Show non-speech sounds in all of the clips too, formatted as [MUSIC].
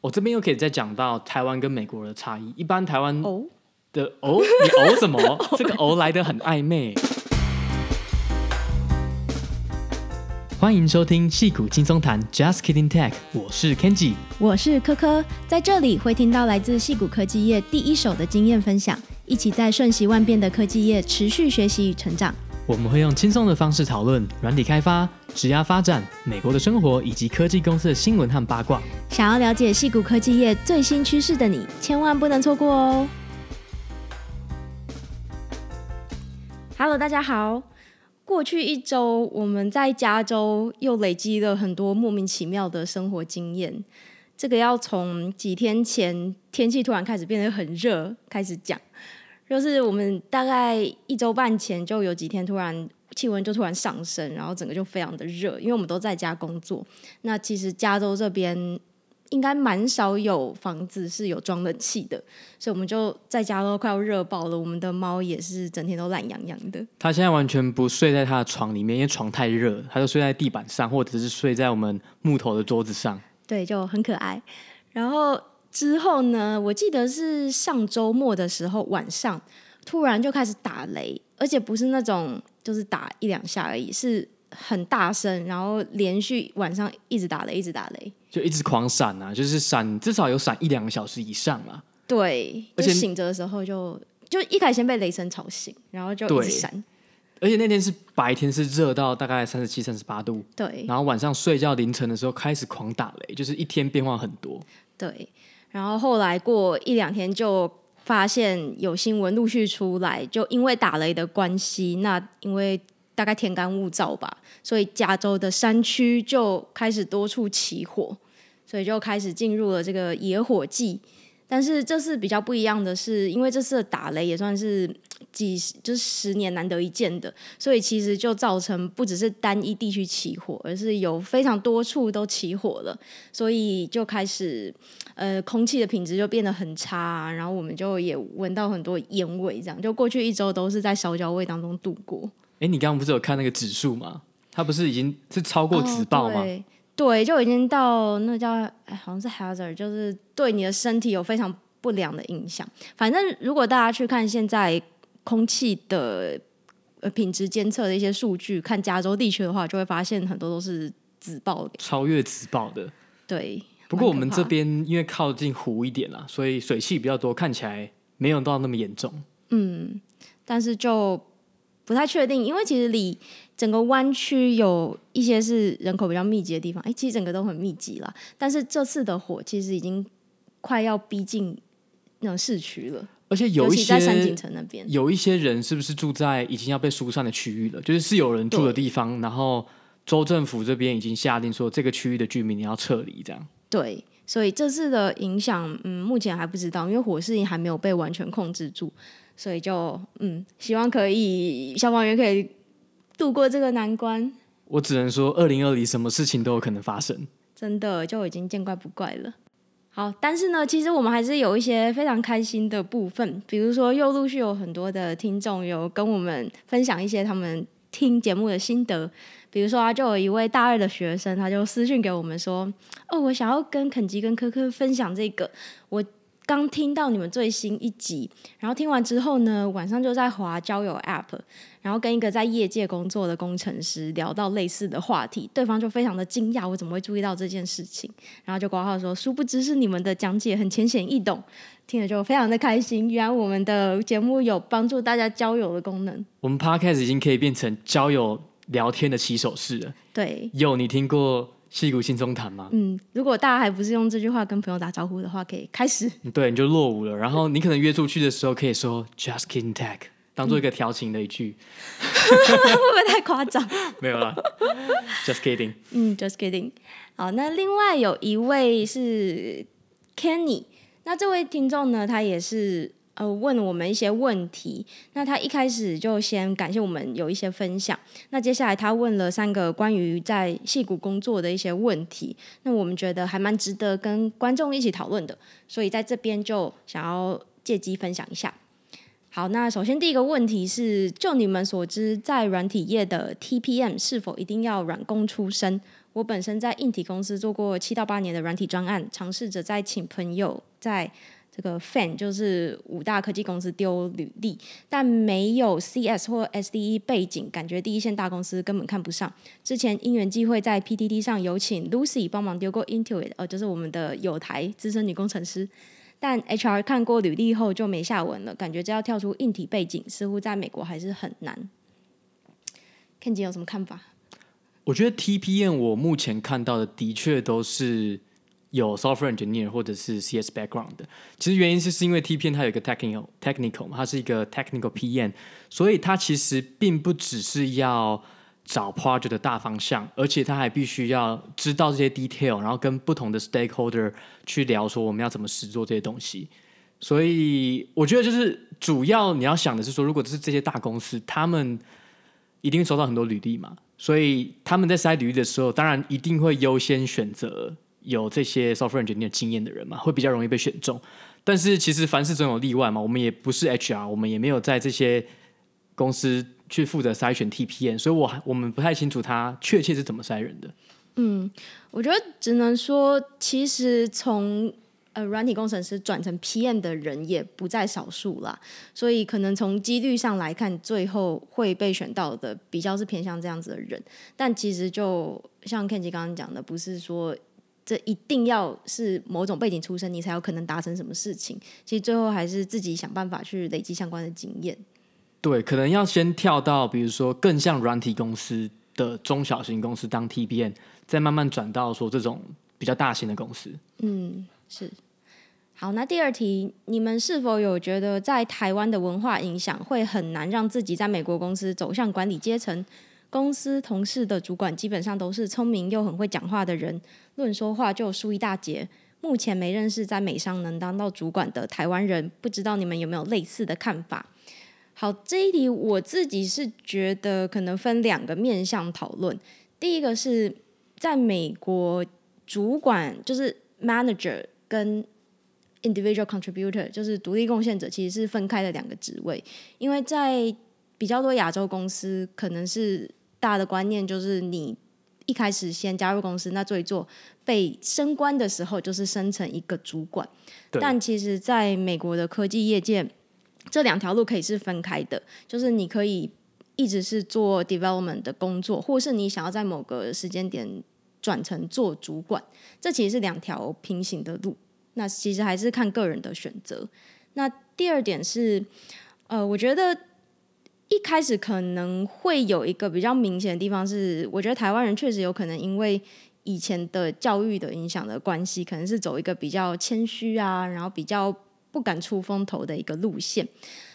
我、哦、这边又可以再讲到台湾跟美国的差异。一般台湾的哦，哦，你哦什么？[LAUGHS] 这个哦来的很暧昧。欢迎收听戏骨轻松谈，Just Kidding Tech，我是 Kenji，我是科科，在这里会听到来自戏骨科技业第一手的经验分享，一起在瞬息万变的科技业持续学习与成长。我们会用轻松的方式讨论软体开发、职涯发展、美国的生活以及科技公司的新闻和八卦。想要了解矽谷科技业最新趋势的你，千万不能错过哦！Hello，大家好。过去一周，我们在加州又累积了很多莫名其妙的生活经验。这个要从几天前天气突然开始变得很热开始讲。就是我们大概一周半前就有几天突然气温就突然上升，然后整个就非常的热，因为我们都在家工作。那其实加州这边应该蛮少有房子是有装冷气的，所以我们就在家都快要热爆了。我们的猫也是整天都懒洋洋的。它现在完全不睡在它的床里面，因为床太热，它就睡在地板上，或者是睡在我们木头的桌子上。对，就很可爱。然后。之后呢，我记得是上周末的时候晚上，突然就开始打雷，而且不是那种就是打一两下而已，是很大声，然后连续晚上一直打雷，一直打雷，就一直狂闪啊，就是闪至少有闪一两个小时以上啊。对，而且醒着的时候就就一开始先被雷声吵醒，然后就一直闪。而且那天是白天是热到大概三十七、三十八度，对，然后晚上睡觉凌晨的时候开始狂打雷，就是一天变化很多，对。然后后来过一两天，就发现有新闻陆续出来，就因为打雷的关系，那因为大概天干物燥吧，所以加州的山区就开始多处起火，所以就开始进入了这个野火季。但是这次比较不一样的是，因为这次的打雷也算是。[TSK] 几十就是十年难得一见的，所以其实就造成不只是单一地区起火，而是有非常多处都起火了，所以就开始呃空气的品质就变得很差啊，然后我们就也闻到很多烟味，这样就过去一周都是在烧焦味当中度过。哎，你刚刚不是有看那个指数吗？它不是已经是超过紫爆吗？哦，对，就已经到那叫哎好像是 hazard，就是对你的身体有非常不良的影响。反正如果大家去看现在。空气的呃品质监测的一些数据，看加州地区的话，就会发现很多都是紫爆的，超越紫爆的。对，不过我们这边因为靠近湖一点啦，所以水汽比较多，看起来没有到那么严重。嗯，但是就不太确定，因为其实离整个湾区有一些是人口比较密集的地方，哎，其实整个都很密集啦。但是这次的火其实已经快要逼近那种市区了。而且有一些在山景城那边，有一些人是不是住在已经要被疏散的区域了？就是是有人住的地方，然后州政府这边已经下令说，这个区域的居民你要撤离，这样。对，所以这次的影响，嗯，目前还不知道，因为火势还没有被完全控制住，所以就嗯，希望可以消防员可以度过这个难关。我只能说，二零二零什么事情都有可能发生，真的就已经见怪不怪了。好，但是呢，其实我们还是有一些非常开心的部分，比如说又陆续有很多的听众有跟我们分享一些他们听节目的心得，比如说啊，就有一位大二的学生，他就私讯给我们说，哦，我想要跟肯吉跟科科分享这个，我。刚听到你们最新一集，然后听完之后呢，晚上就在滑交友 App，然后跟一个在业界工作的工程师聊到类似的话题，对方就非常的惊讶，我怎么会注意到这件事情？然后就挂号说，殊不知是你们的讲解很浅显易懂，听了就非常的开心。原来我们的节目有帮助大家交友的功能，我们 Podcast 已经可以变成交友聊天的起手式了。对，有你听过？矽谷轻松谈吗？嗯，如果大家还不是用这句话跟朋友打招呼的话，可以开始。对，你就落伍了。然后你可能约出去的时候，可以说 “Just kidding, tech”，当做一个调情的一句。[LAUGHS] 会不会太夸张？[LAUGHS] 没有啦，Just kidding。嗯，Just kidding。好，那另外有一位是 Kenny，那这位听众呢，他也是。呃，问我们一些问题。那他一开始就先感谢我们有一些分享。那接下来他问了三个关于在戏谷工作的一些问题。那我们觉得还蛮值得跟观众一起讨论的，所以在这边就想要借机分享一下。好，那首先第一个问题是，就你们所知，在软体业的 TPM 是否一定要软工出身？我本身在硬体公司做过七到八年的软体专案，尝试着在请朋友在这个 fan 就是五大科技公司丢履历，但没有 CS 或 SDE 背景，感觉第一线大公司根本看不上。之前因缘际会在 PTT 上有请 Lucy 帮忙丢过 Intuit，呃，就是我们的友台资深女工程师，但 HR 看过履历后就没下文了，感觉这要跳出硬体背景，似乎在美国还是很难。Ken 姐有什么看法？我觉得 TPN 我目前看到的的确都是。有 software engineer 或者是 CS background 的，其实原因是是因为 TPN 它有一个 technical technical 嘛，它是一个 technical PM，所以它其实并不只是要找 project 的大方向，而且它还必须要知道这些 detail，然后跟不同的 stakeholder 去聊说我们要怎么实做这些东西。所以我觉得就是主要你要想的是说，如果是这些大公司，他们一定收到很多履历嘛，所以他们在筛履历的时候，当然一定会优先选择。有这些 software engineer 经验的人嘛，会比较容易被选中。但是其实凡事总有例外嘛，我们也不是 HR，我们也没有在这些公司去负责筛选 TPM，所以我我们不太清楚他确切是怎么筛人的。嗯，我觉得只能说，其实从呃软体工程师转成 PM 的人也不在少数啦，所以可能从几率上来看，最后会被选到的比较是偏向这样子的人。但其实就像 Kenji 刚刚讲的，不是说。这一定要是某种背景出身，你才有可能达成什么事情。其实最后还是自己想办法去累积相关的经验。对，可能要先跳到比如说更像软体公司的中小型公司当 T B N，再慢慢转到说这种比较大型的公司。嗯，是。好，那第二题，你们是否有觉得在台湾的文化影响会很难让自己在美国公司走向管理阶层？公司同事的主管基本上都是聪明又很会讲话的人，论说话就输一大截。目前没认识在美商能当到主管的台湾人，不知道你们有没有类似的看法？好，这一题我自己是觉得可能分两个面向讨论。第一个是在美国，主管就是 manager 跟 individual contributor，就是独立贡献者，其实是分开的两个职位，因为在比较多亚洲公司可能是。大的观念就是，你一开始先加入公司，那做一做，被升官的时候就是升成一个主管。但其实，在美国的科技业界，这两条路可以是分开的，就是你可以一直是做 development 的工作，或是你想要在某个时间点转成做主管，这其实是两条平行的路。那其实还是看个人的选择。那第二点是，呃，我觉得。一开始可能会有一个比较明显的地方是，我觉得台湾人确实有可能因为以前的教育的影响的关系，可能是走一个比较谦虚啊，然后比较不敢出风头的一个路线。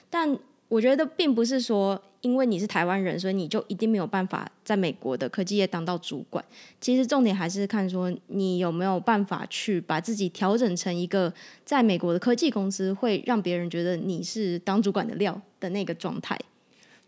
但我觉得并不是说因为你是台湾人，所以你就一定没有办法在美国的科技业当到主管。其实重点还是看说你有没有办法去把自己调整成一个在美国的科技公司会让别人觉得你是当主管的料的那个状态。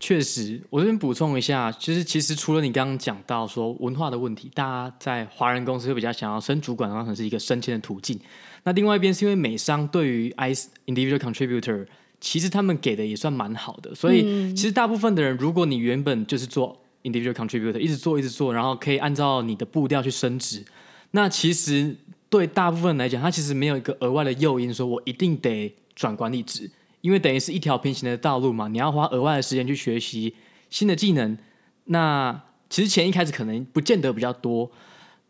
确实，我这边补充一下，就是其实除了你刚刚讲到说文化的问题，大家在华人公司会比较想要升主管当成是一个升迁的途径。那另外一边是因为美商对于 IC individual contributor，其实他们给的也算蛮好的，所以其实大部分的人，如果你原本就是做 individual contributor，一直做一直做，然后可以按照你的步调去升职，那其实对大部分人来讲，他其实没有一个额外的诱因，说我一定得转管理职。因为等于是一条平行的道路嘛，你要花额外的时间去学习新的技能，那其实钱一开始可能不见得比较多，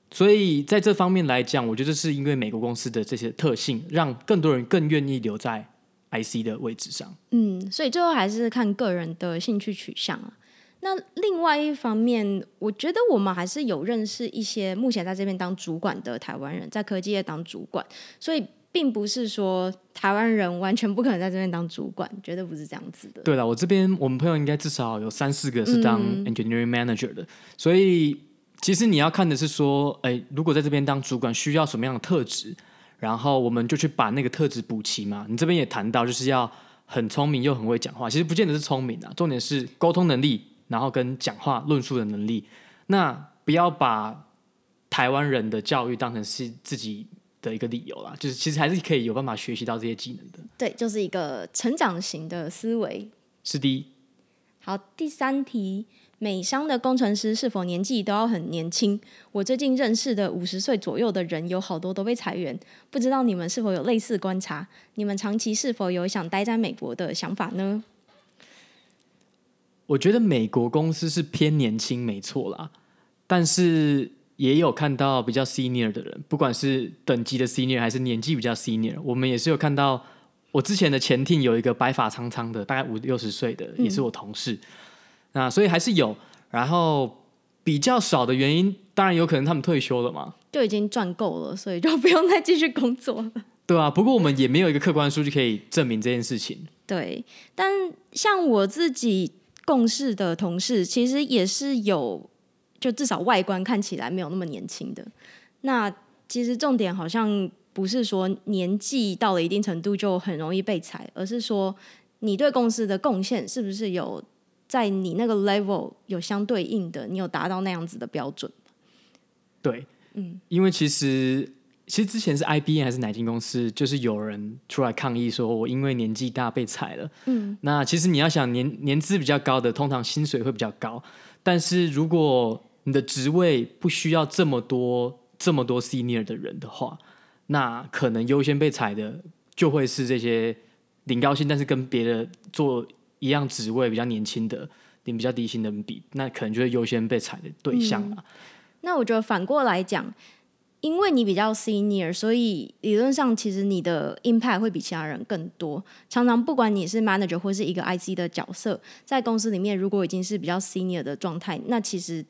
所以在这方面来讲，我觉得是因为美国公司的这些特性，让更多人更愿意留在 IC 的位置上。嗯，所以最后还是看个人的兴趣取向啊。那另外一方面，我觉得我们还是有认识一些目前在这边当主管的台湾人，在科技业当主管，所以。并不是说台湾人完全不可能在这边当主管，绝对不是这样子的。对了，我这边我们朋友应该至少有三四个是当 engineering manager 的，嗯、所以其实你要看的是说，哎，如果在这边当主管需要什么样的特质，然后我们就去把那个特质补齐嘛。你这边也谈到，就是要很聪明又很会讲话，其实不见得是聪明啊，重点是沟通能力，然后跟讲话论述的能力。那不要把台湾人的教育当成是自己。的一个理由啦，就是其实还是可以有办法学习到这些技能的。对，就是一个成长型的思维。是的。好，第三题，美商的工程师是否年纪都要很年轻？我最近认识的五十岁左右的人有好多都被裁员，不知道你们是否有类似观察？你们长期是否有想待在美国的想法呢？我觉得美国公司是偏年轻，没错啦，但是也有看到比较 senior 的人，不管是等级的 senior 还是年纪比较 senior，我们也是有看到。我之前的前 team 有一个白发苍苍的，大概五六十岁的，也是我同事。嗯、那所以还是有，然后比较少的原因，当然有可能他们退休了嘛，就已经赚够了，所以就不用再继续工作了。对啊，不过我们也没有一个客观数据可以证明这件事情。对，但像我自己共事的同事，其实也是有，就至少外观看起来没有那么年轻的。那其实重点好像。不是说年纪到了一定程度就很容易被裁，而是说你对公司的贡献是不是有在你那个 level 有相对应的，你有达到那样子的标准？对，嗯，因为其实其实之前是 IBM 还是哪间公司，就是有人出来抗议说，我因为年纪大被裁了。嗯，那其实你要想年年资比较高的，通常薪水会比较高，但是如果你的职位不需要这么多这么多 senior 的人的话。那可能优先被裁的就会是这些领高薪，但是跟别的做一样职位比较年轻的、领比较低薪的人比，那可能就会优先被裁的对象了。那我觉得反过来讲，因为你比较 senior，所以理论上其实你的 impact 会比其他人更多。常常不管你是 manager 或是一个 IC 的角色，在公司里面如果已经是比较 senior 的状态，那其实。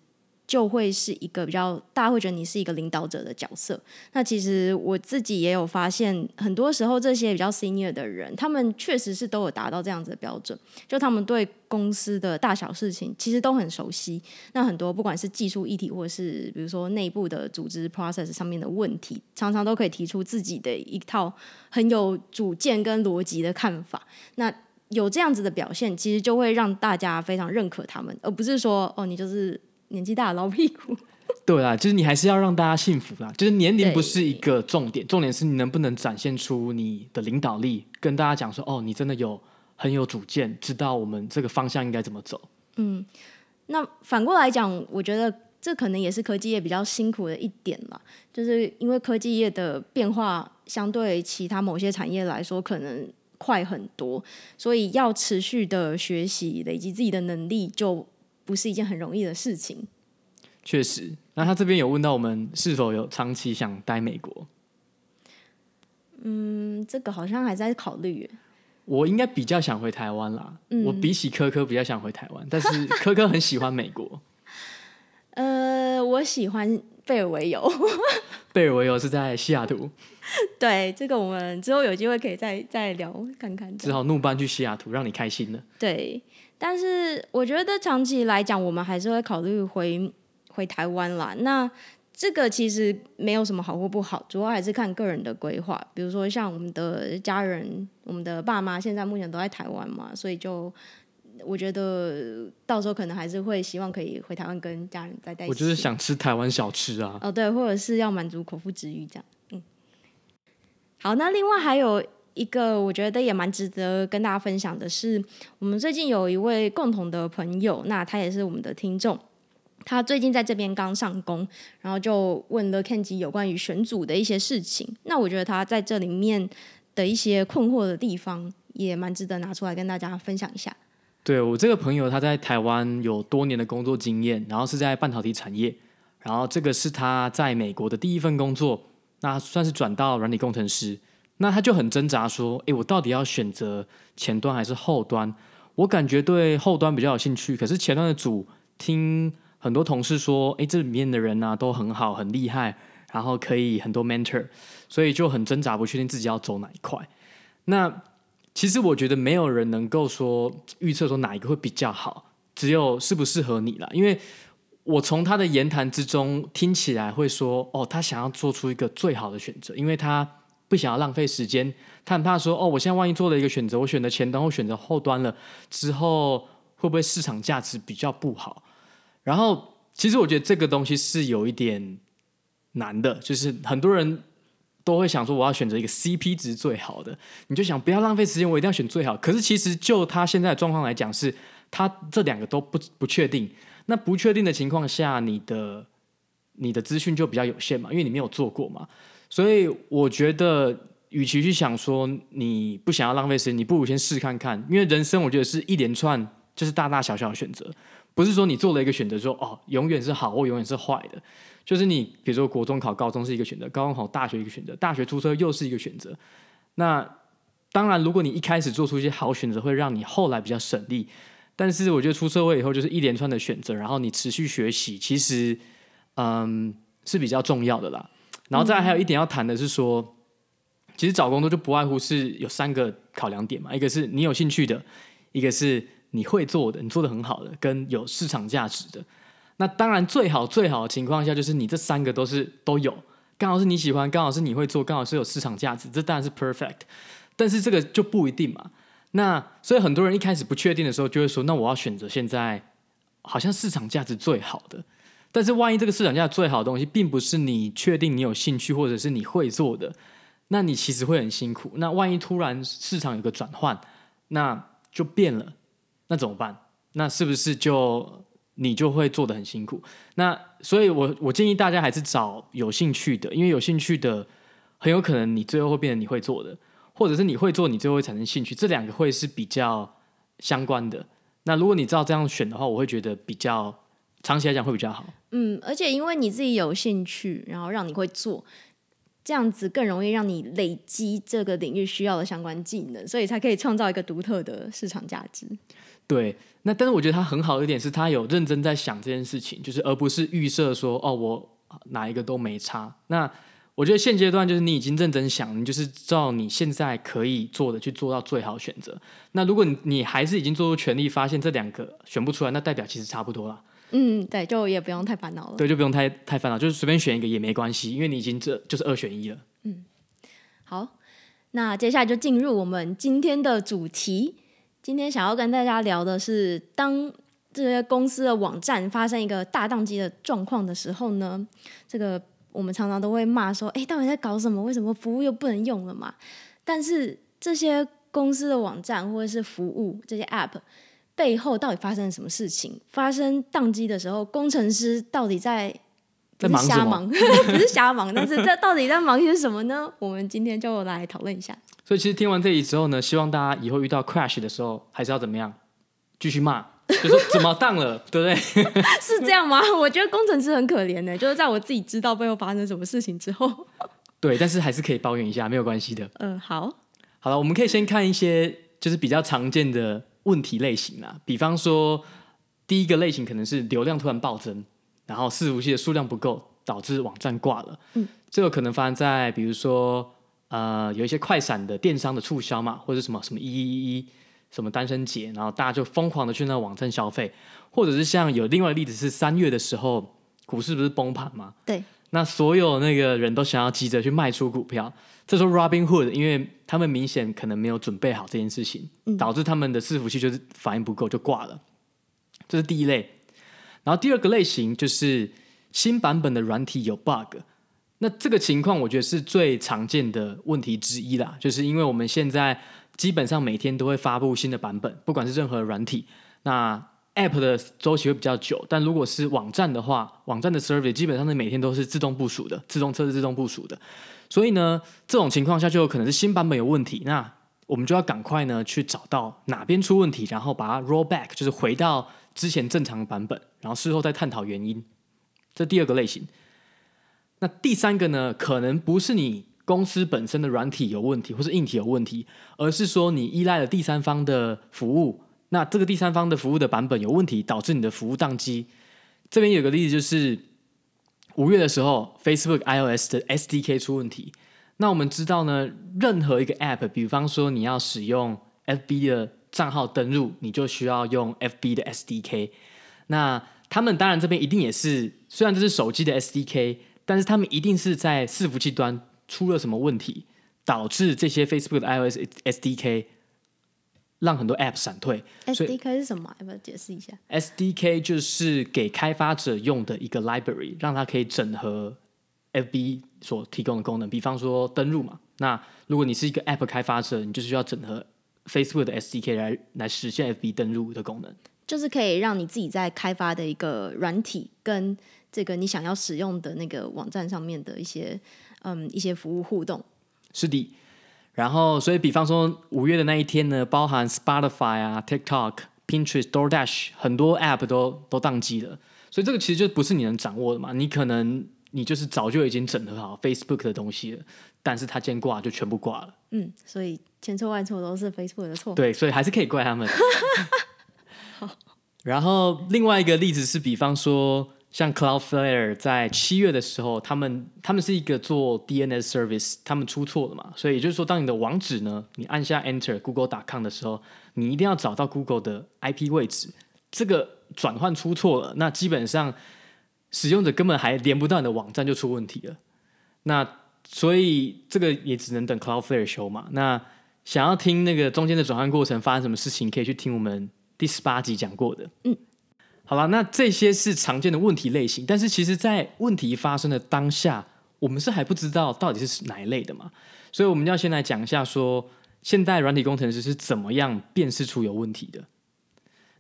就会是一个比较，大家会觉得你是一个领导者的角色。那其实我自己也有发现，很多时候这些比较 senior 的人，他们确实是都有达到这样子的标准。就他们对公司的大小事情其实都很熟悉。那很多不管是技术议题，或者是比如说内部的组织 process 上面的问题，常常都可以提出自己的一套很有主见跟逻辑的看法。那有这样子的表现，其实就会让大家非常认可他们，而不是说哦，你就是。年纪大的老屁股，对啦，就是你还是要让大家幸福啦。就是年龄不是一个重点，重点是你能不能展现出你的领导力，跟大家讲说，哦，你真的有很有主见，知道我们这个方向应该怎么走。嗯，那反过来讲，我觉得这可能也是科技业比较辛苦的一点啦，就是因为科技业的变化相对其他某些产业来说，可能快很多，所以要持续的学习，累积自己的能力就。不是一件很容易的事情。确实，那他这边有问到我们是否有长期想待美国？嗯，这个好像还在考虑。我应该比较想回台湾啦。嗯，我比起科科比较想回台湾，但是 [LAUGHS] 科科很喜欢美国。呃，我喜欢贝尔维尤。[LAUGHS] 贝尔维尤是在西雅图。[LAUGHS] 对，这个我们之后有机会可以再再聊看看。只好怒搬去西雅图，让你开心了。对。但是我觉得长期来讲，我们还是会考虑回回台湾啦。那这个其实没有什么好或不好，主要还是看个人的规划。比如说像我们的家人，我们的爸妈现在目前都在台湾嘛，所以就我觉得到时候可能还是会希望可以回台湾跟家人再待一起。我就是想吃台湾小吃啊。哦，对，或者是要满足口腹之欲这样。嗯。好，那另外还有。一个我觉得也蛮值得跟大家分享的是，我们最近有一位共同的朋友，那他也是我们的听众，他最近在这边刚上工，然后就问了 Kenji 有关于选组的一些事情。那我觉得他在这里面的一些困惑的地方，也蛮值得拿出来跟大家分享一下。对，我这个朋友，他在台湾有多年的工作经验，然后是在半导体产业，然后这个是他在美国的第一份工作，那算是转到软体工程师。那他就很挣扎，说：“诶，我到底要选择前端还是后端？我感觉对后端比较有兴趣，可是前端的组听很多同事说，诶，这里面的人啊都很好，很厉害，然后可以很多 mentor，所以就很挣扎，不确定自己要走哪一块。那其实我觉得没有人能够说预测说哪一个会比较好，只有适不适合你了。因为我从他的言谈之中听起来会说，哦，他想要做出一个最好的选择，因为他。”不想要浪费时间，他很怕说哦，我现在万一做了一个选择，我选择前端或选择后端了之后，会不会市场价值比较不好？然后，其实我觉得这个东西是有一点难的，就是很多人都会想说，我要选择一个 CP 值最好的，你就想不要浪费时间，我一定要选最好。可是其实就他现在的状况来讲，是他这两个都不不确定。那不确定的情况下，你的你的资讯就比较有限嘛，因为你没有做过嘛。所以我觉得，与其去想说你不想要浪费时间，你不如先试看看。因为人生我觉得是一连串，就是大大小小的选择，不是说你做了一个选择说哦，永远是好或永远是坏的。就是你比如说国中考高中是一个选择，高中考大学一个选择，大学出车又是一个选择。那当然，如果你一开始做出一些好选择，会让你后来比较省力。但是我觉得出社会以后就是一连串的选择，然后你持续学习，其实嗯是比较重要的啦。然后再还有一点要谈的是说，嗯、其实找工作就不外乎是有三个考量点嘛，一个是你有兴趣的，一个是你会做的，你做的很好的，跟有市场价值的。那当然最好最好的情况下就是你这三个都是都有，刚好是你喜欢，刚好是你会做，刚好是有市场价值，这当然是 perfect。但是这个就不一定嘛。那所以很多人一开始不确定的时候，就会说：“那我要选择现在好像市场价值最好的。”但是万一这个市场价最好的东西，并不是你确定你有兴趣或者是你会做的，那你其实会很辛苦。那万一突然市场有个转换，那就变了，那怎么办？那是不是就你就会做得很辛苦？那所以我我建议大家还是找有兴趣的，因为有兴趣的很有可能你最后会变成你会做的。或者是你会做，你最后会产生兴趣，这两个会是比较相关的。那如果你照这样选的话，我会觉得比较长期来讲会比较好。嗯，而且因为你自己有兴趣，然后让你会做，这样子更容易让你累积这个领域需要的相关技能，所以才可以创造一个独特的市场价值。对，那但是我觉得他很好的一点是他有认真在想这件事情，就是而不是预设说哦，我哪一个都没差。那我觉得现阶段就是你已经认真想，你就是照你现在可以做的去做到最好选择。那如果你你还是已经做出全力，发现这两个选不出来，那代表其实差不多了。嗯，对，就也不用太烦恼了。对，就不用太太烦恼，就是随便选一个也没关系，因为你已经这就是二选一了。嗯，好，那接下来就进入我们今天的主题。今天想要跟大家聊的是，当这些公司的网站发生一个大宕机的状况的时候呢，这个。我们常常都会骂说：“哎，到底在搞什么？为什么服务又不能用了嘛？”但是这些公司的网站或者是服务这些 App 背后到底发生了什么事情？发生宕机的时候，工程师到底在在忙什么？[LAUGHS] 不是瞎忙，但是这到底在忙些什么呢？我们今天就来讨论一下。所以，其实听完这里之后呢，希望大家以后遇到 crash 的时候，还是要怎么样？继续骂。就说怎么当了，对不对？[LAUGHS] 是这样吗？[LAUGHS] 我觉得工程师很可怜呢，就是在我自己知道背后发生什么事情之后，对，但是还是可以抱怨一下，没有关系的。嗯、呃，好，好了，我们可以先看一些就是比较常见的问题类型啊，比方说第一个类型可能是流量突然暴增，然后伺服器的数量不够，导致网站挂了。嗯，这个可能发生在比如说呃有一些快闪的电商的促销嘛，或者什么什么一一一一。什么单身节，然后大家就疯狂的去那个网站消费，或者是像有另外一个例子是三月的时候，股市不是崩盘吗？对，那所有那个人都想要急着去卖出股票，这时候 Robinhood 因为他们明显可能没有准备好这件事情，嗯、导致他们的伺服器就是反应不够就挂了，这是第一类。然后第二个类型就是新版本的软体有 bug，那这个情况我觉得是最常见的问题之一啦，就是因为我们现在。基本上每天都会发布新的版本，不管是任何软体，那 App 的周期会比较久，但如果是网站的话，网站的 Service 基本上是每天都是自动部署的，自动测试、自动部署的。所以呢，这种情况下就有可能是新版本有问题，那我们就要赶快呢去找到哪边出问题，然后把它 roll back，就是回到之前正常的版本，然后事后再探讨原因。这第二个类型。那第三个呢，可能不是你。公司本身的软体有问题，或是硬体有问题，而是说你依赖了第三方的服务，那这个第三方的服务的版本有问题，导致你的服务宕机。这边有个例子，就是五月的时候，Facebook iOS 的 SDK 出问题。那我们知道呢，任何一个 App，比方说你要使用 FB 的账号登录，你就需要用 FB 的 SDK。那他们当然这边一定也是，虽然这是手机的 SDK，但是他们一定是在伺服器端。出了什么问题，导致这些 Facebook 的 iOS SDK 让很多 App 闪退？SDK 是什么？要不要解释一下？SDK 就是给开发者用的一个 library，让它可以整合 FB 所提供的功能。比方说登录嘛，那如果你是一个 App 开发者，你就需要整合 Facebook 的 SDK 来来实现 FB 登录的功能。就是可以让你自己在开发的一个软体跟这个你想要使用的那个网站上面的一些嗯一些服务互动。是的，然后所以比方说五月的那一天呢，包含 Spotify 啊、TikTok、Pinterest、DoorDash 很多 App 都都宕机了，所以这个其实就不是你能掌握的嘛。你可能你就是早就已经整合好 Facebook 的东西了，但是它今天挂就全部挂了。嗯，所以千错万错都是 Facebook 的错。对，所以还是可以怪他们。[LAUGHS] [LAUGHS] 好，然后另外一个例子是，比方说。像 Cloudflare 在七月的时候，他们他们是一个做 DNS service，他们出错了嘛，所以也就是说，当你的网址呢，你按下 Enter Google.com 的时候，你一定要找到 Google 的 IP 位置，这个转换出错了，那基本上使用者根本还连不到你的网站就出问题了。那所以这个也只能等 Cloudflare 修嘛。那想要听那个中间的转换过程发生什么事情，可以去听我们第十八集讲过的。嗯。好了，那这些是常见的问题类型，但是其实，在问题发生的当下，我们是还不知道到底是哪一类的嘛，所以我们要先来讲一下说，现代软体工程师是怎么样辨识出有问题的。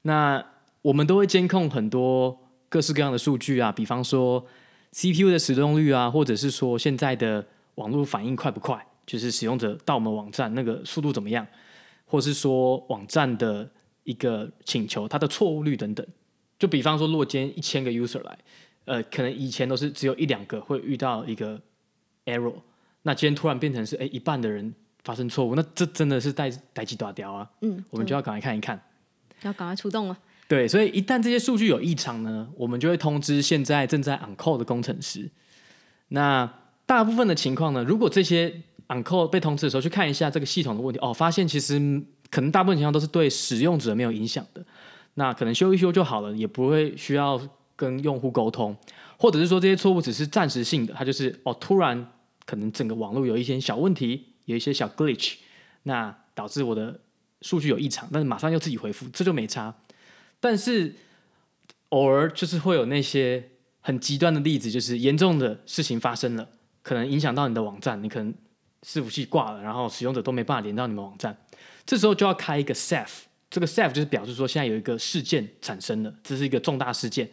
那我们都会监控很多各式各样的数据啊，比方说 CPU 的使用率啊，或者是说现在的网络反应快不快，就是使用者到我们网站那个速度怎么样，或是说网站的一个请求它的错误率等等。就比方说，如果今天一千个 user 来，呃，可能以前都是只有一两个会遇到一个 error，那今天突然变成是哎一半的人发生错误，那这真的是代代志大条啊。嗯，我们就要赶快看一看，要赶快出动了。对，所以一旦这些数据有异常呢，我们就会通知现在正在 on call 的工程师。那大部分的情况呢，如果这些 on call 被通知的时候去看一下这个系统的问题，哦，发现其实可能大部分情况都是对使用者没有影响的。那可能修一修就好了，也不会需要跟用户沟通，或者是说这些错误只是暂时性的，它就是哦，突然可能整个网络有一些小问题，有一些小 glitch，那导致我的数据有异常，但是马上又自己恢复，这就没差。但是偶尔就是会有那些很极端的例子，就是严重的事情发生了，可能影响到你的网站，你可能伺服器挂了，然后使用者都没办法连到你们网站，这时候就要开一个 Ceph。这个 Ceph 就是表示说，现在有一个事件产生了，这是一个重大事件。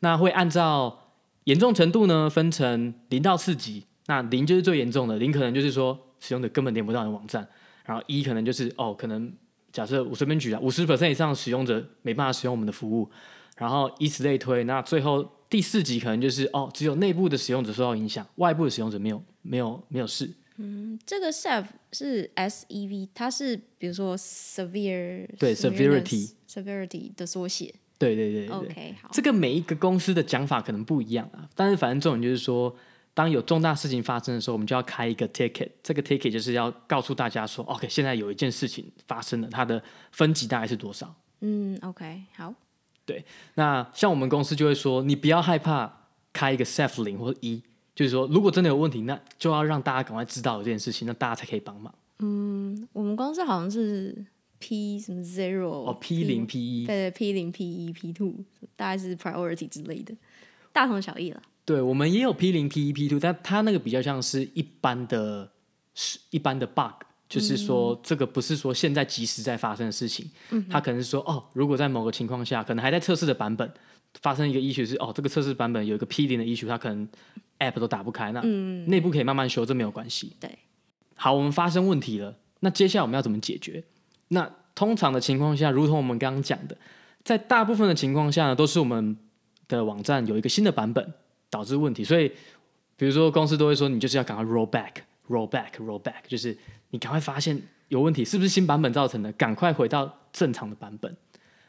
那会按照严重程度呢，分成零到四级。那零就是最严重的，零可能就是说使用者根本连不到你的网站，然后一可能就是哦，可能假设我随便举啊，五十 percent 以上使用者没办法使用我们的服务，然后以此类推。那最后第四级可能就是哦，只有内部的使用者受到影响，外部的使用者没有没有没有事。嗯，这个 SEV 是 S E V，它是比如说 severe 对 severity severity 的缩写。对对对，对，OK 好。这个每一个公司的讲法可能不一样啊，但是反正重点就是说，当有重大事情发生的时候，我们就要开一个 ticket，这个 ticket 就是要告诉大家说，OK，现在有一件事情发生了，它的分级大概是多少？嗯，OK 好。对，那像我们公司就会说，你不要害怕开一个 Ceph 零或者一。就是说，如果真的有问题，那就要让大家赶快知道这件事情，那大家才可以帮忙。嗯，我们公司好像是 P 什么 zero 哦，P 零 P 一，对对，P 零 P 一 P two，大概是 priority 之类的，大同小异了。对，我们也有 P 零 P 一 P two，但它那个比较像是一般的，是一般的 bug，就是说这个不是说现在即时在发生的事情，嗯，它可能是说哦，如果在某个情况下，可能还在测试的版本发生一个 issue 是哦，这个测试版本有一个 P 零的 issue，它可能。App 都打不开，那内部可以慢慢修，这没有关系。对，好，我们发生问题了，那接下来我们要怎么解决？那通常的情况下，如同我们刚刚讲的，在大部分的情况下呢，都是我们的网站有一个新的版本导致问题，所以比如说公司都会说，你就是要赶快 roll back，roll back，roll back，就是你赶快发现有问题，是不是新版本造成的？赶快回到正常的版本。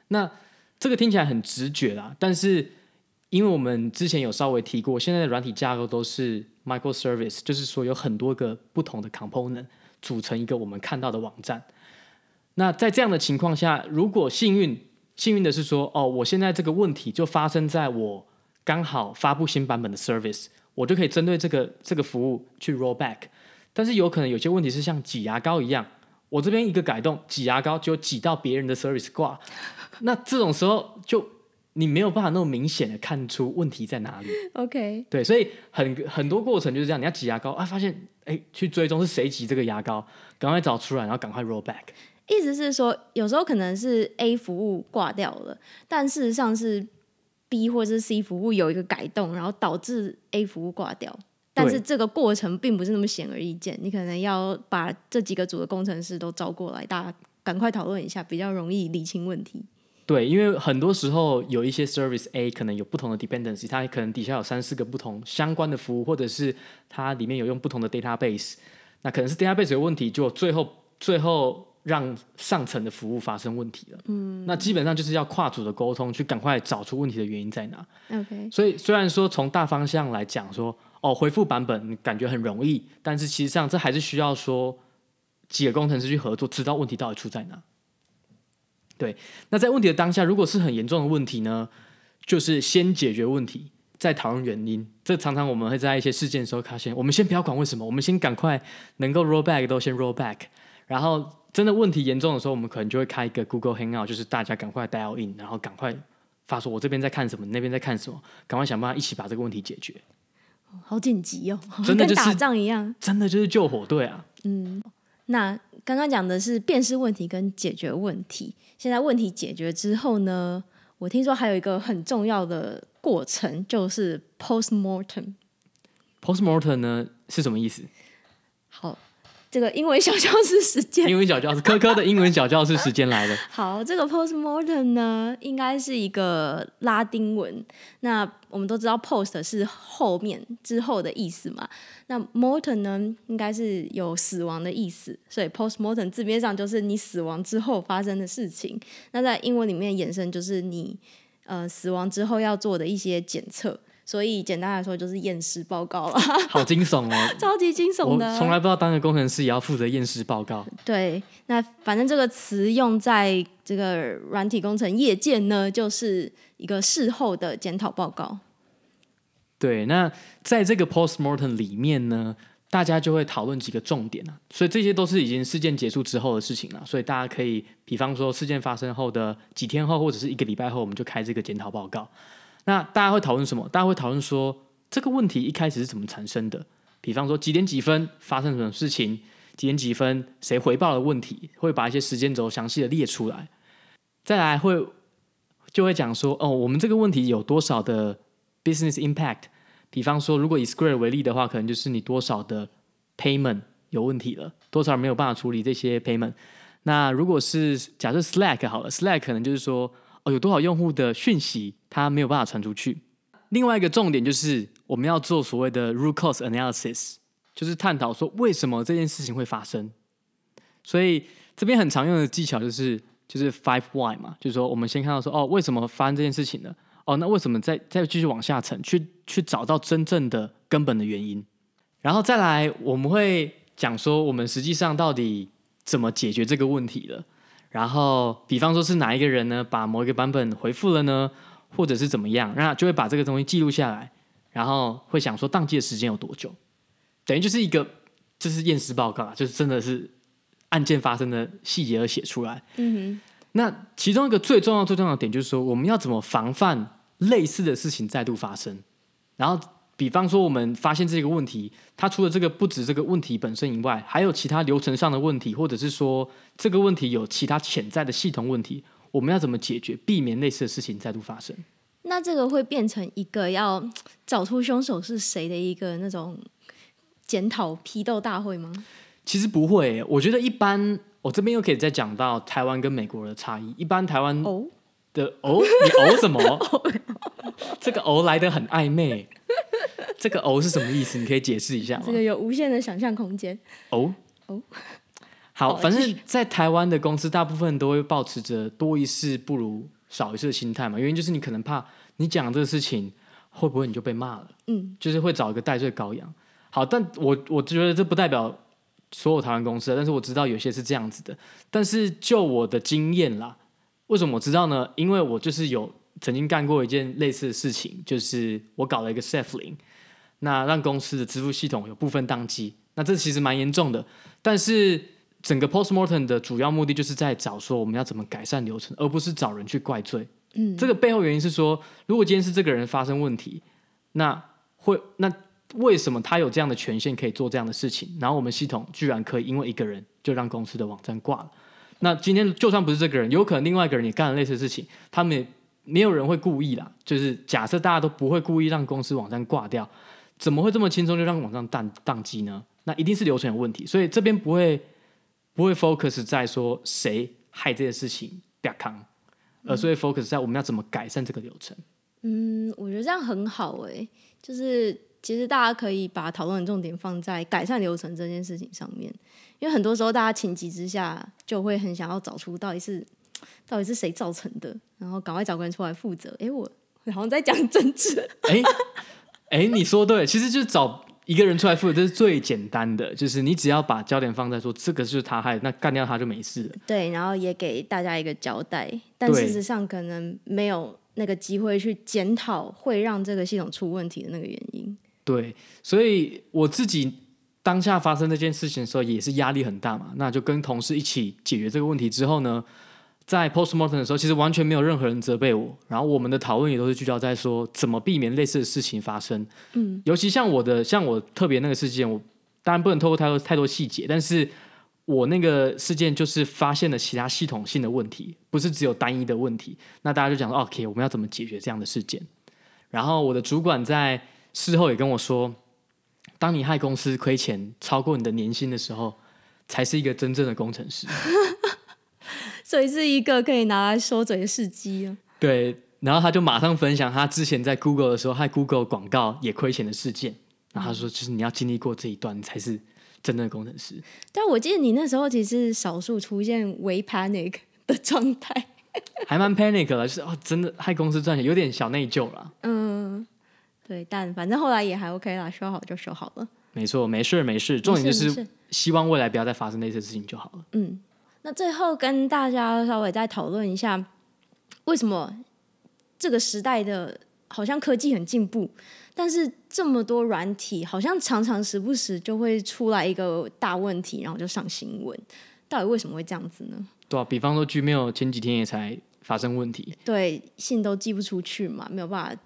那这个听起来很直觉啦，但是。因为我们之前有稍微提过，现在的软体架构都是 microservice，就是说有很多个不同的 component 组成一个我们看到的网站。那在这样的情况下，如果幸运，幸运的是说，哦，我现在这个问题就发生在我刚好发布新版本的 service，我就可以针对这个这个服务去 roll back。但是有可能有些问题是像挤牙膏一样，我这边一个改动，挤牙膏就挤到别人的 service 挂，那这种时候就。你没有办法那么明显的看出问题在哪里。OK，对，所以很很多过程就是这样，你要挤牙膏啊，发现哎，去追踪是谁挤这个牙膏，赶快找出来，然后赶快 roll back。意思是说，有时候可能是 A 服务挂掉了，但事实上是 B 或者是 C 服务有一个改动，然后导致 A 服务挂掉。但是这个过程并不是那么显而易见，你可能要把这几个组的工程师都招过来，大家赶快讨论一下，比较容易理清问题。对，因为很多时候有一些 service A 可能有不同的 dependency，它可能底下有三四个不同相关的服务，或者是它里面有用不同的 database，那可能是 database 有问题，就最后最后让上层的服务发生问题了。嗯，那基本上就是要跨组的沟通，去赶快找出问题的原因在哪。OK，所以虽然说从大方向来讲说，哦，回复版本感觉很容易，但是其实上这还是需要说几个工程师去合作，知道问题到底出在哪。对，那在问题的当下，如果是很严重的问题呢，就是先解决问题，再讨论原因。这常常我们会在一些事件的时候发现，我们先不要管为什么，我们先赶快能够 roll back 都先 roll back。然后真的问题严重的时候，我们可能就会开一个 Google Hangout，就是大家赶快 dial in，然后赶快发说，我这边在看什么，你那边在看什么，赶快想办法一起把这个问题解决。好紧急哦，真的 [LAUGHS] 就是跟打仗一样，真的就是救火队啊。嗯，那刚刚讲的是辨识问题跟解决问题。现在问题解决之后呢，我听说还有一个很重要的过程，就是 postmortem。postmortem 呢是什么意思？好。这个英文小教室时间，英文小教室，科科的英文小教室时间来了。[LAUGHS] 好，这个 postmortem 呢，应该是一个拉丁文。那我们都知道，post 是后面之后的意思嘛。那 mortem 呢，应该是有死亡的意思，所以 postmortem 字面上就是你死亡之后发生的事情。那在英文里面衍生就是你呃死亡之后要做的一些检测。所以简单来说就是验尸报告了，[LAUGHS] 好惊悚哦，超级惊悚的。我从来不知道当个工程师也要负责验尸报告。对，那反正这个词用在这个软体工程业界呢，就是一个事后的检讨报告。对，那在这个 postmortem 里面呢，大家就会讨论几个重点啊，所以这些都是已经事件结束之后的事情了，所以大家可以，比方说事件发生后的几天后，或者是一个礼拜后，我们就开这个检讨报告。那大家会讨论什么？大家会讨论说这个问题一开始是怎么产生的？比方说几点几分发生什么事情？几点几分谁回报了问题？会把一些时间轴详细的列出来。再来会就会讲说哦，我们这个问题有多少的 business impact？比方说，如果以 Square 为例的话，可能就是你多少的 payment 有问题了，多少没有办法处理这些 payment。那如果是假设 Slack 好了，Slack 可能就是说。哦，有多少用户的讯息他没有办法传出去？另外一个重点就是我们要做所谓的 root cause analysis，就是探讨说为什么这件事情会发生。所以这边很常用的技巧就是就是 five why 嘛，就是说我们先看到说哦，为什么发生这件事情呢？哦，那为什么再再继续往下沉，去去找到真正的根本的原因？然后再来我们会讲说我们实际上到底怎么解决这个问题了。然后，比方说是哪一个人呢，把某一个版本回复了呢，或者是怎么样，那就会把这个东西记录下来，然后会想说当机的时间有多久，等于就是一个就是验尸报告啊，就是真的是案件发生的细节而写出来。嗯哼。那其中一个最重要最重要的点就是说，我们要怎么防范类似的事情再度发生，然后。比方说，我们发现这个问题，它除了这个不止这个问题本身以外，还有其他流程上的问题，或者是说这个问题有其他潜在的系统问题，我们要怎么解决，避免类似的事情再度发生？那这个会变成一个要找出凶手是谁的一个那种检讨批斗大会吗？其实不会，我觉得一般，我这边又可以再讲到台湾跟美国的差异。一般台湾的哦，你哦 [LAUGHS] 什么？这个哦来的很暧昧。这个“哦”是什么意思？你可以解释一下吗？这个有无限的想象空间。哦哦，好，反正在台湾的公司，大部分都会抱持着多一事不如少一事的心态嘛。原因就是你可能怕你讲这个事情会不会你就被骂了，嗯，就是会找一个代罪羔羊。好，但我我觉得这不代表所有台湾公司，但是我知道有些是这样子的。但是就我的经验啦，为什么我知道呢？因为我就是有曾经干过一件类似的事情，就是我搞了一个 Ceph-Link。那让公司的支付系统有部分宕机，那这其实蛮严重的。但是整个 postmortem 的主要目的就是在找说我们要怎么改善流程，而不是找人去怪罪。嗯，这个背后原因是说，如果今天是这个人发生问题，那会那为什么他有这样的权限可以做这样的事情？然后我们系统居然可以因为一个人就让公司的网站挂了？那今天就算不是这个人，有可能另外一个人也干了类似的事情，他们也没有人会故意啦。就是假设大家都不会故意让公司网站挂掉，怎么会这么轻松就让网站宕宕机呢？那一定是流程有问题，所以这边不会不会 focus 在说谁害这件事情不要扛，而所以 focus 在我们要怎么改善这个流程。嗯，我觉得这样很好诶、欸，就是其实大家可以把讨论的重点放在改善流程这件事情上面。因为很多时候，大家情急之下就会很想要找出到底是到底是谁造成的，然后赶快找个人出来负责。哎，我好像在讲政治。哎哎，你说对，其实就是找一个人出来负责，这是最简单的，就是你只要把焦点放在说这个就是他害，那干掉他就没事了。对，然后也给大家一个交代，但事实上可能没有那个机会去检讨会让这个系统出问题的那个原因。对，所以我自己。当下发生这件事情的时候，也是压力很大嘛。那就跟同事一起解决这个问题之后呢，在 postmortem 的时候，其实完全没有任何人责备我。然后我们的讨论也都是聚焦在说怎么避免类似的事情发生。嗯，尤其像我的，像我特别那个事件，我当然不能透露太多太多细节，但是我那个事件就是发现了其他系统性的问题，不是只有单一的问题。那大家就讲说，OK，我们要怎么解决这样的事件？然后我的主管在事后也跟我说。当你害公司亏钱超过你的年薪的时候，才是一个真正的工程师。[LAUGHS] 所以是一个可以拿来说嘴的事迹啊。对，然后他就马上分享他之前在 Google 的时候，害 Google 广告也亏钱的事件。然后他说，就是你要经历过这一段，才是真正的工程师。但我记得你那时候其实是少数出现微 panic 的状态，[LAUGHS] 还蛮 panic 的，就是哦，真的害公司赚钱，有点小内疚了。嗯。对，但反正后来也还 OK 啦，修好就修好了。没错，没事没事，重点就是希望未来不要再发生类似的事情就好了。嗯，那最后跟大家稍微再讨论一下，为什么这个时代的好像科技很进步，但是这么多软体好像常常时不时就会出来一个大问题，然后就上新闻，到底为什么会这样子呢？对啊，比方说 Gmail 前几天也才发生问题，对，信都寄不出去嘛，没有办法。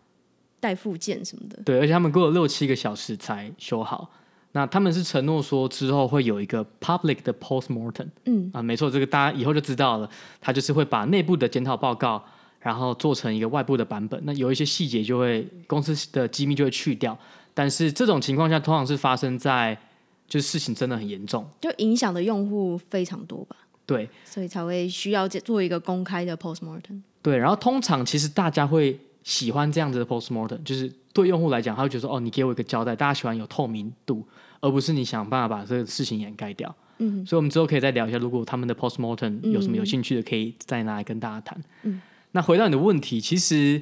带附件什么的，对，而且他们过了六七个小时才修好。那他们是承诺说之后会有一个 public 的 postmortem，嗯啊，没错，这个大家以后就知道了。他就是会把内部的检讨报告，然后做成一个外部的版本。那有一些细节就会公司的机密就会去掉。但是这种情况下，通常是发生在就是事情真的很严重，就影响的用户非常多吧？对，所以才会需要做一个公开的 postmortem。对，然后通常其实大家会。喜欢这样子的 postmortem，就是对用户来讲，他会觉得说：“哦，你给我一个交代。”大家喜欢有透明度，而不是你想办法把这个事情掩盖掉。嗯，所以，我们之后可以再聊一下，如果他们的 postmortem 有什么有兴趣的，可以再拿来跟大家谈。嗯，那回到你的问题，其实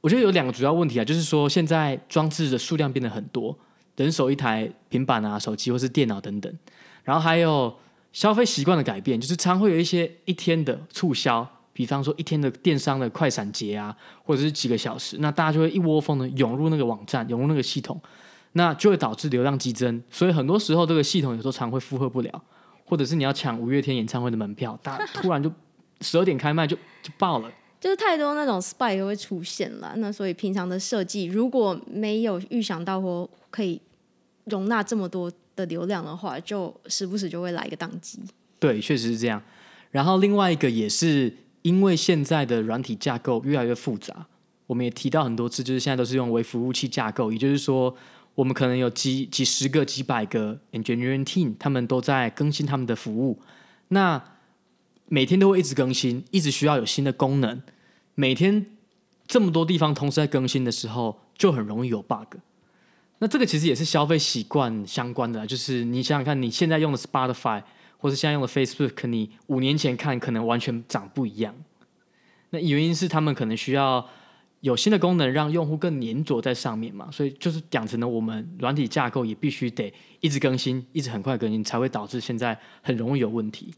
我觉得有两个主要问题啊，就是说现在装置的数量变得很多，人手一台平板啊、手机或是电脑等等，然后还有消费习惯的改变，就是常会有一些一天的促销。比方说一天的电商的快闪节啊，或者是几个小时，那大家就会一窝蜂的涌入那个网站，涌入那个系统，那就会导致流量激增。所以很多时候这个系统有时候常会负荷不了，或者是你要抢五月天演唱会的门票，大家突然就 [LAUGHS] 十二点开卖就就爆了，就是太多那种 spike 都会出现了。那所以平常的设计如果没有预想到或可以容纳这么多的流量的话，就时不时就会来一个宕机。对，确实是这样。然后另外一个也是。因为现在的软体架构越来越复杂，我们也提到很多次，就是现在都是用微服务器架构，也就是说，我们可能有几几十个、几百个 engineering team，他们都在更新他们的服务。那每天都会一直更新，一直需要有新的功能。每天这么多地方同时在更新的时候，就很容易有 bug。那这个其实也是消费习惯相关的，就是你想想看，你现在用的 Spotify。或是现在用的 Facebook，你五年前看可能完全长不一样。那原因是他们可能需要有新的功能，让用户更粘着在上面嘛。所以就是养成了我们软体架构也必须得一直更新，一直很快更新，才会导致现在很容易有问题。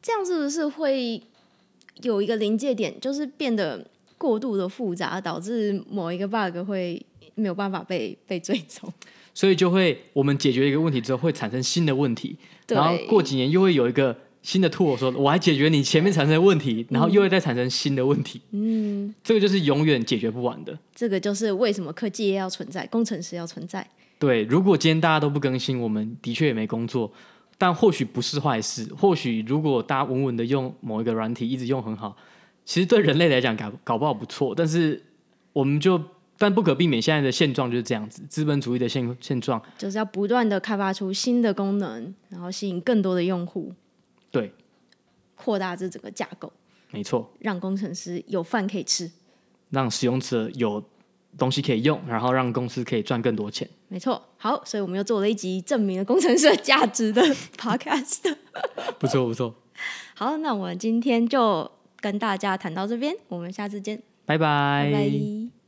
这样是不是会有一个临界点，就是变得过度的复杂，导致某一个 bug 会没有办法被被追踪？所以就会我们解决一个问题之后，会产生新的问题。然后过几年又会有一个新的 tool 说，我还解决你前面产生的问题，然后又会再产生新的问题。嗯，这个就是永远解决不完的。这个就是为什么科技业要存在，工程师要存在。对，如果今天大家都不更新，我们的确也没工作。但或许不是坏事。或许如果大家稳稳的用某一个软体，一直用很好，其实对人类来讲搞搞不好不错。但是我们就但不可避免，现在的现状就是这样子，资本主义的现现状就是要不断的开发出新的功能，然后吸引更多的用户，对，扩大这整个架构，没错，让工程师有饭可以吃，让使用者有。东西可以用，然后让公司可以赚更多钱。没错，好，所以我们又做了一集证明了工程师的价值的 [LAUGHS] podcast。不错不错。好，那我们今天就跟大家谈到这边，我们下次见，拜拜。拜拜。